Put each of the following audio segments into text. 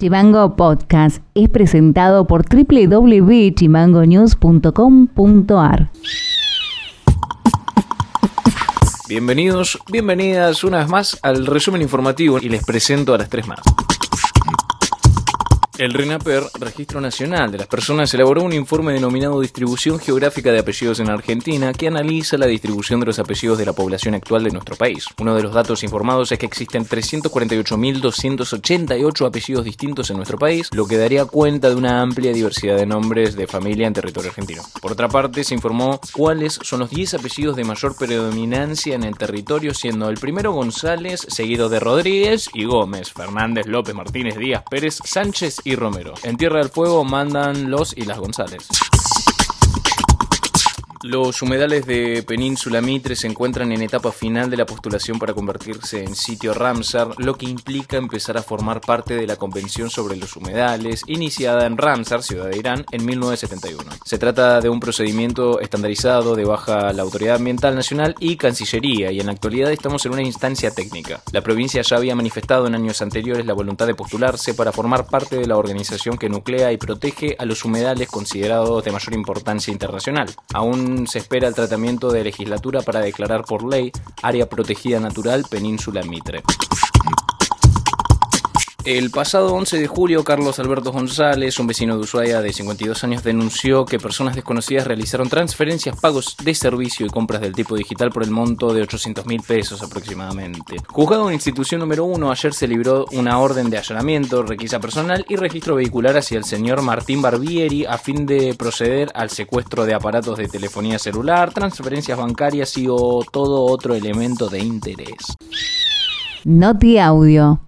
Chimango Podcast es presentado por www.chimangonews.com.ar. Bienvenidos, bienvenidas una vez más al resumen informativo y les presento a las tres más. El RENAPER, Registro Nacional de las Personas, elaboró un informe denominado Distribución Geográfica de Apellidos en Argentina que analiza la distribución de los apellidos de la población actual de nuestro país. Uno de los datos informados es que existen 348.288 apellidos distintos en nuestro país, lo que daría cuenta de una amplia diversidad de nombres de familia en territorio argentino. Por otra parte, se informó cuáles son los 10 apellidos de mayor predominancia en el territorio, siendo el primero González, seguido de Rodríguez y Gómez, Fernández, López, Martínez, Díaz, Pérez, Sánchez y Romero. En Tierra del Fuego mandan los y las González. Los humedales de Península Mitre se encuentran en etapa final de la postulación para convertirse en sitio Ramsar, lo que implica empezar a formar parte de la Convención sobre los Humedales, iniciada en Ramsar, ciudad de Irán, en 1971. Se trata de un procedimiento estandarizado de baja la Autoridad Ambiental Nacional y Cancillería, y en la actualidad estamos en una instancia técnica. La provincia ya había manifestado en años anteriores la voluntad de postularse para formar parte de la organización que nuclea y protege a los humedales considerados de mayor importancia internacional. Aún se espera el tratamiento de legislatura para declarar por ley área protegida natural Península Mitre. El pasado 11 de julio, Carlos Alberto González, un vecino de Ushuaia de 52 años, denunció que personas desconocidas realizaron transferencias, pagos de servicio y compras del tipo digital por el monto de 800 mil pesos aproximadamente. Juzgado en institución número 1, ayer se libró una orden de allanamiento, requisa personal y registro vehicular hacia el señor Martín Barbieri a fin de proceder al secuestro de aparatos de telefonía celular, transferencias bancarias y o todo otro elemento de interés. Noti Audio.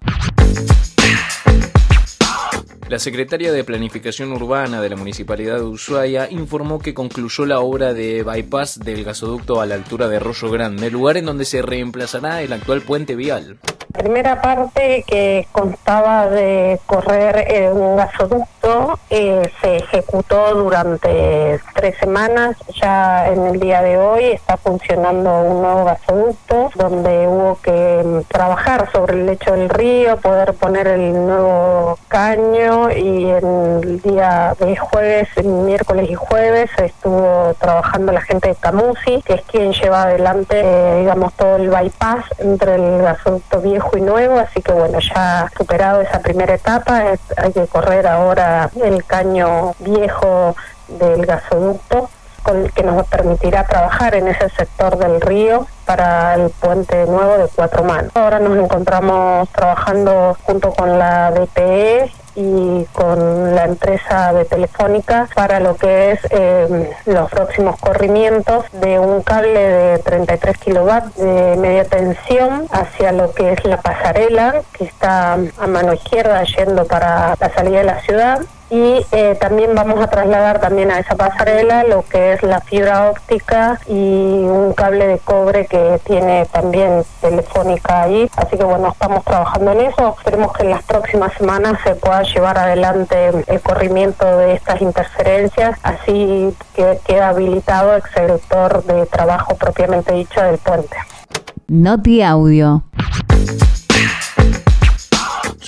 La secretaria de Planificación Urbana de la Municipalidad de Ushuaia informó que concluyó la obra de bypass del gasoducto a la altura de Rollo Grande, lugar en donde se reemplazará el actual puente vial. La primera parte que constaba de correr un gasoducto eh, se ejecutó durante tres semanas. Ya en el día de hoy está funcionando un nuevo gasoducto donde hubo que mm, trabajar sobre el lecho del río, poder poner el nuevo caño y en el día de jueves, miércoles y jueves estuvo trabajando la gente de Camusi, que es quien lleva adelante, eh, digamos, todo el bypass entre el gasoducto viejo y nuevo, así que bueno, ya superado esa primera etapa, hay que correr ahora el caño viejo del gasoducto que nos permitirá trabajar en ese sector del río para el puente nuevo de cuatro manos. Ahora nos encontramos trabajando junto con la DPE y con la empresa de Telefónica para lo que es eh, los próximos corrimientos de un cable de 33 kilowatts de media tensión hacia lo que es la pasarela que está a mano izquierda yendo para la salida de la ciudad y eh, también vamos a trasladar también a esa pasarela lo que es la fibra óptica y un cable de cobre que tiene también telefónica ahí. Así que bueno, estamos trabajando en eso. Esperemos que en las próximas semanas se pueda llevar adelante el corrimiento de estas interferencias, así que queda habilitado el sector de trabajo propiamente dicho del puente. Noti Audio.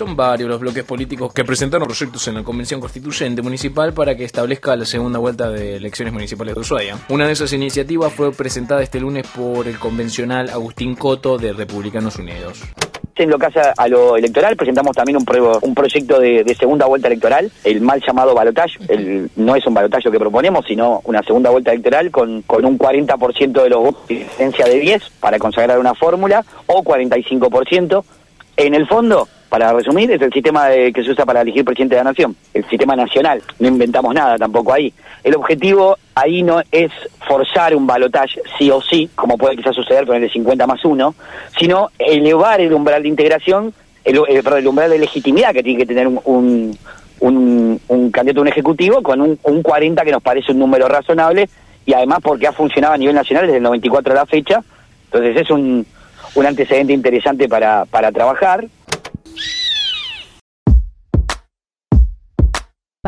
Son varios los bloques políticos que presentaron proyectos en la Convención Constituyente Municipal para que establezca la segunda vuelta de elecciones municipales de Ushuaia. Una de esas iniciativas fue presentada este lunes por el convencional Agustín Coto de Republicanos Unidos. En lo que hace a lo electoral, presentamos también un, un proyecto de, segunda vuelta electoral, el mal llamado balotaje. no es un balotaje que proponemos, sino una segunda vuelta electoral con, con un 40% de los votos de diferencia de 10 para consagrar una fórmula o 45%. En el fondo, para resumir, es el sistema que se usa para elegir presidente de la nación, el sistema nacional. No inventamos nada tampoco ahí. El objetivo ahí no es forzar un balotaje sí o sí, como puede quizás suceder con el de 50 más 1, sino elevar el umbral de integración, el, eh, el umbral de legitimidad que tiene que tener un, un, candidato a un ejecutivo con un, 40 que nos parece un número razonable y además porque ha funcionado a nivel nacional desde el 94 a la fecha. Entonces es un, un antecedente interesante para, para trabajar.